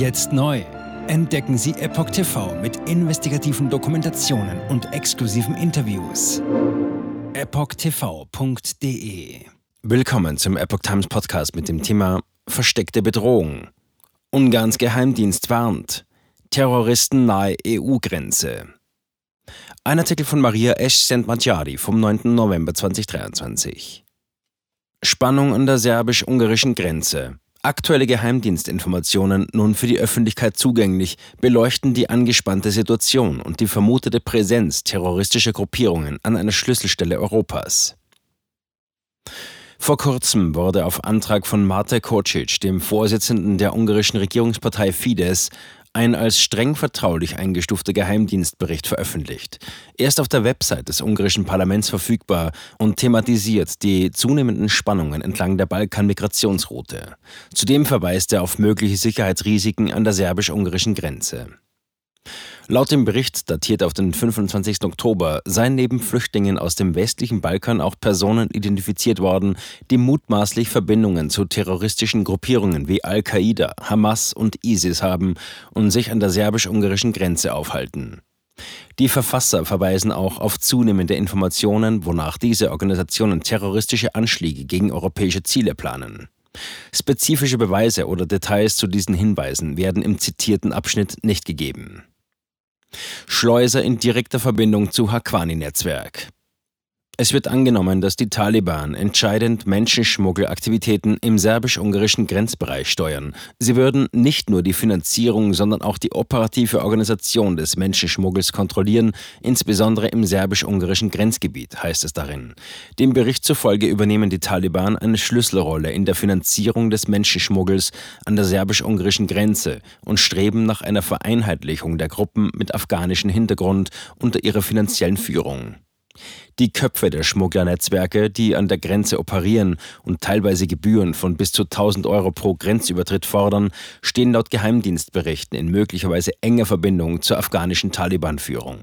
Jetzt neu. Entdecken Sie Epoch TV mit investigativen Dokumentationen und exklusiven Interviews. EpochTV.de Willkommen zum Epoch Times Podcast mit dem Thema Versteckte Bedrohung. Ungarns Geheimdienst warnt. Terroristen nahe EU-Grenze. Ein Artikel von Maria Esch-Sent-Magyari vom 9. November 2023. Spannung an der serbisch-ungarischen Grenze. Aktuelle Geheimdienstinformationen, nun für die Öffentlichkeit zugänglich, beleuchten die angespannte Situation und die vermutete Präsenz terroristischer Gruppierungen an einer Schlüsselstelle Europas. Vor kurzem wurde auf Antrag von Mate Kocic, dem Vorsitzenden der ungarischen Regierungspartei Fidesz, ein als streng vertraulich eingestufter Geheimdienstbericht veröffentlicht. Er ist auf der Website des ungarischen Parlaments verfügbar und thematisiert die zunehmenden Spannungen entlang der Balkan-Migrationsroute. Zudem verweist er auf mögliche Sicherheitsrisiken an der serbisch-ungarischen Grenze. Laut dem Bericht, datiert auf den 25. Oktober, seien neben Flüchtlingen aus dem westlichen Balkan auch Personen identifiziert worden, die mutmaßlich Verbindungen zu terroristischen Gruppierungen wie Al-Qaida, Hamas und ISIS haben und sich an der serbisch-ungarischen Grenze aufhalten. Die Verfasser verweisen auch auf zunehmende Informationen, wonach diese Organisationen terroristische Anschläge gegen europäische Ziele planen. Spezifische Beweise oder Details zu diesen Hinweisen werden im zitierten Abschnitt nicht gegeben. Schleuser in direkter Verbindung zu Haqqani-Netzwerk. Es wird angenommen, dass die Taliban entscheidend Menschenschmuggelaktivitäten im serbisch-ungarischen Grenzbereich steuern. Sie würden nicht nur die Finanzierung, sondern auch die operative Organisation des Menschenschmuggels kontrollieren, insbesondere im serbisch-ungarischen Grenzgebiet, heißt es darin. Dem Bericht zufolge übernehmen die Taliban eine Schlüsselrolle in der Finanzierung des Menschenschmuggels an der serbisch-ungarischen Grenze und streben nach einer Vereinheitlichung der Gruppen mit afghanischem Hintergrund unter ihrer finanziellen Führung. Die Köpfe der Schmugglernetzwerke, die an der Grenze operieren und teilweise Gebühren von bis zu 1000 Euro pro Grenzübertritt fordern, stehen laut Geheimdienstberichten in möglicherweise enger Verbindung zur afghanischen Taliban-Führung.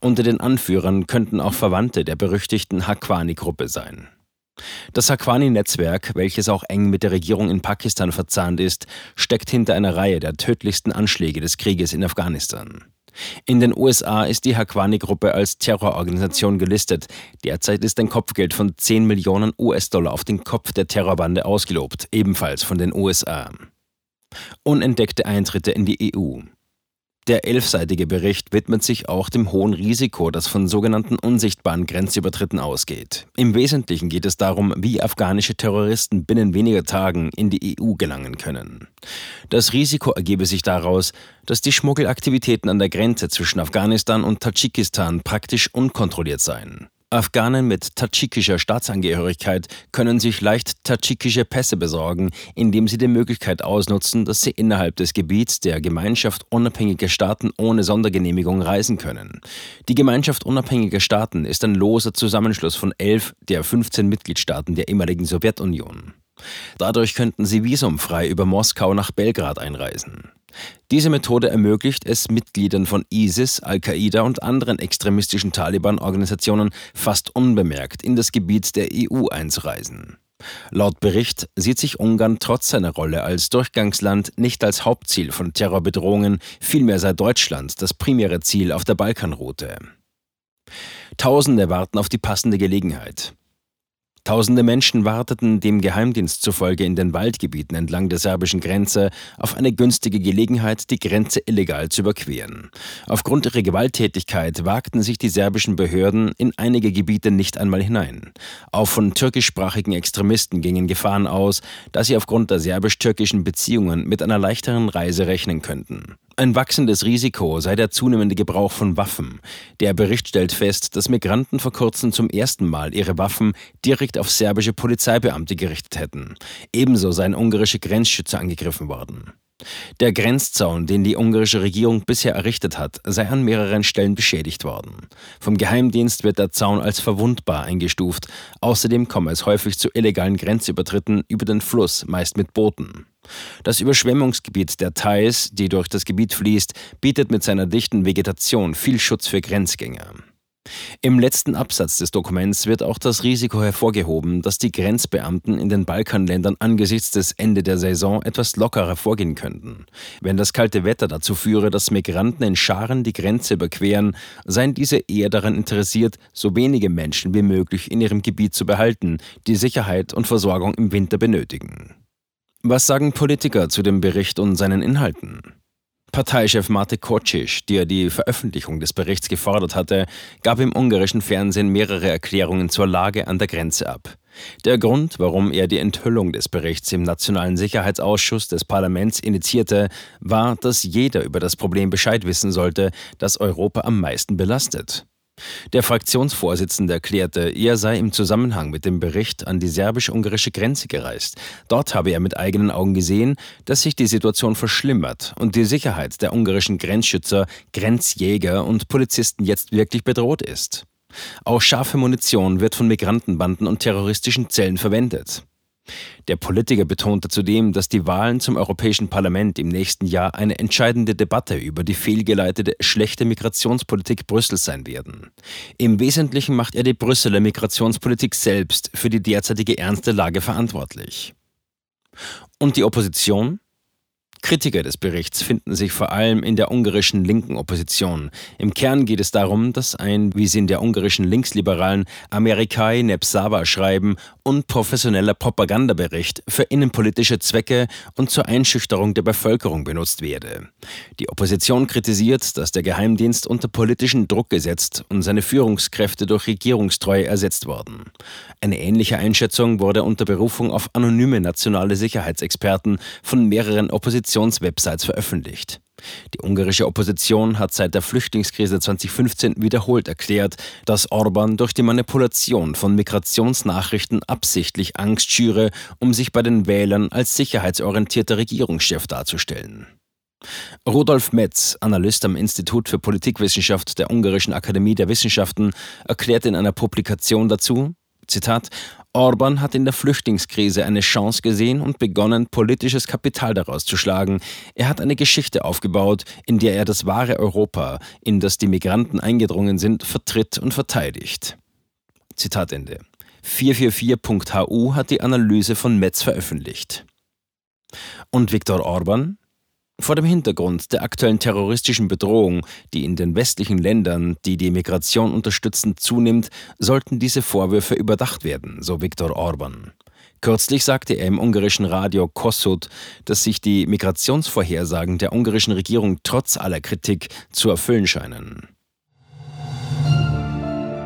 Unter den Anführern könnten auch Verwandte der berüchtigten Haqqani-Gruppe sein. Das Haqqani-Netzwerk, welches auch eng mit der Regierung in Pakistan verzahnt ist, steckt hinter einer Reihe der tödlichsten Anschläge des Krieges in Afghanistan. In den USA ist die Haqqani-Gruppe als Terrororganisation gelistet. Derzeit ist ein Kopfgeld von 10 Millionen US-Dollar auf den Kopf der Terrorbande ausgelobt, ebenfalls von den USA. Unentdeckte Eintritte in die EU. Der elfseitige Bericht widmet sich auch dem hohen Risiko, das von sogenannten unsichtbaren Grenzübertritten ausgeht. Im Wesentlichen geht es darum, wie afghanische Terroristen binnen weniger Tagen in die EU gelangen können. Das Risiko ergebe sich daraus, dass die Schmuggelaktivitäten an der Grenze zwischen Afghanistan und Tadschikistan praktisch unkontrolliert seien. Afghanen mit tadschikischer Staatsangehörigkeit können sich leicht tadschikische Pässe besorgen, indem sie die Möglichkeit ausnutzen, dass sie innerhalb des Gebiets der Gemeinschaft unabhängiger Staaten ohne Sondergenehmigung reisen können. Die Gemeinschaft unabhängiger Staaten ist ein loser Zusammenschluss von elf der 15 Mitgliedstaaten der ehemaligen Sowjetunion. Dadurch könnten sie visumfrei über Moskau nach Belgrad einreisen. Diese Methode ermöglicht es Mitgliedern von ISIS, Al-Qaida und anderen extremistischen Taliban-Organisationen fast unbemerkt in das Gebiet der EU einzureisen. Laut Bericht sieht sich Ungarn trotz seiner Rolle als Durchgangsland nicht als Hauptziel von Terrorbedrohungen, vielmehr sei Deutschland das primäre Ziel auf der Balkanroute. Tausende warten auf die passende Gelegenheit. Tausende Menschen warteten dem Geheimdienst zufolge in den Waldgebieten entlang der serbischen Grenze auf eine günstige Gelegenheit, die Grenze illegal zu überqueren. Aufgrund ihrer Gewalttätigkeit wagten sich die serbischen Behörden in einige Gebiete nicht einmal hinein. Auch von türkischsprachigen Extremisten gingen Gefahren aus, da sie aufgrund der serbisch-türkischen Beziehungen mit einer leichteren Reise rechnen könnten. Ein wachsendes Risiko sei der zunehmende Gebrauch von Waffen. Der Bericht stellt fest, dass Migranten vor kurzem zum ersten Mal ihre Waffen direkt auf serbische Polizeibeamte gerichtet hätten. Ebenso seien ungarische Grenzschützer angegriffen worden. Der Grenzzaun, den die ungarische Regierung bisher errichtet hat, sei an mehreren Stellen beschädigt worden. Vom Geheimdienst wird der Zaun als verwundbar eingestuft. Außerdem komme es häufig zu illegalen Grenzübertritten über den Fluss, meist mit Booten. Das Überschwemmungsgebiet der Thais, die durch das Gebiet fließt, bietet mit seiner dichten Vegetation viel Schutz für Grenzgänger. Im letzten Absatz des Dokuments wird auch das Risiko hervorgehoben, dass die Grenzbeamten in den Balkanländern angesichts des Ende der Saison etwas lockerer vorgehen könnten. Wenn das kalte Wetter dazu führe, dass Migranten in Scharen die Grenze überqueren, seien diese eher daran interessiert, so wenige Menschen wie möglich in ihrem Gebiet zu behalten, die Sicherheit und Versorgung im Winter benötigen. Was sagen Politiker zu dem Bericht und seinen Inhalten? Parteichef Mate Kocic, der die Veröffentlichung des Berichts gefordert hatte, gab im ungarischen Fernsehen mehrere Erklärungen zur Lage an der Grenze ab. Der Grund, warum er die Enthüllung des Berichts im Nationalen Sicherheitsausschuss des Parlaments initiierte, war, dass jeder über das Problem Bescheid wissen sollte, das Europa am meisten belastet. Der Fraktionsvorsitzende erklärte, er sei im Zusammenhang mit dem Bericht an die serbisch-ungarische Grenze gereist. Dort habe er mit eigenen Augen gesehen, dass sich die Situation verschlimmert und die Sicherheit der ungarischen Grenzschützer, Grenzjäger und Polizisten jetzt wirklich bedroht ist. Auch scharfe Munition wird von Migrantenbanden und terroristischen Zellen verwendet. Der Politiker betonte zudem, dass die Wahlen zum Europäischen Parlament im nächsten Jahr eine entscheidende Debatte über die fehlgeleitete schlechte Migrationspolitik Brüssels sein werden. Im Wesentlichen macht er die Brüsseler Migrationspolitik selbst für die derzeitige ernste Lage verantwortlich. Und die Opposition? Kritiker des Berichts finden sich vor allem in der ungarischen linken Opposition. Im Kern geht es darum, dass ein, wie sie in der ungarischen Linksliberalen Amerikai Nepsava schreiben, unprofessioneller Propagandabericht für innenpolitische Zwecke und zur Einschüchterung der Bevölkerung benutzt werde. Die Opposition kritisiert, dass der Geheimdienst unter politischen Druck gesetzt und seine Führungskräfte durch Regierungstreue ersetzt wurden. Eine ähnliche Einschätzung wurde unter Berufung auf anonyme nationale Sicherheitsexperten von mehreren Oppositionen Oppositionswebsites veröffentlicht. Die ungarische Opposition hat seit der Flüchtlingskrise 2015 wiederholt erklärt, dass Orban durch die Manipulation von Migrationsnachrichten absichtlich Angst schüre, um sich bei den Wählern als sicherheitsorientierter Regierungschef darzustellen. Rudolf Metz, Analyst am Institut für Politikwissenschaft der Ungarischen Akademie der Wissenschaften, erklärt in einer Publikation dazu, Zitat, Orban hat in der Flüchtlingskrise eine Chance gesehen und begonnen, politisches Kapital daraus zu schlagen. Er hat eine Geschichte aufgebaut, in der er das wahre Europa, in das die Migranten eingedrungen sind, vertritt und verteidigt. Zitat Ende. 444.hu hat die Analyse von Metz veröffentlicht. Und Viktor Orban? Vor dem Hintergrund der aktuellen terroristischen Bedrohung, die in den westlichen Ländern, die die Migration unterstützen, zunimmt, sollten diese Vorwürfe überdacht werden, so Viktor Orban. Kürzlich sagte er im ungarischen Radio Kossuth, dass sich die Migrationsvorhersagen der ungarischen Regierung trotz aller Kritik zu erfüllen scheinen.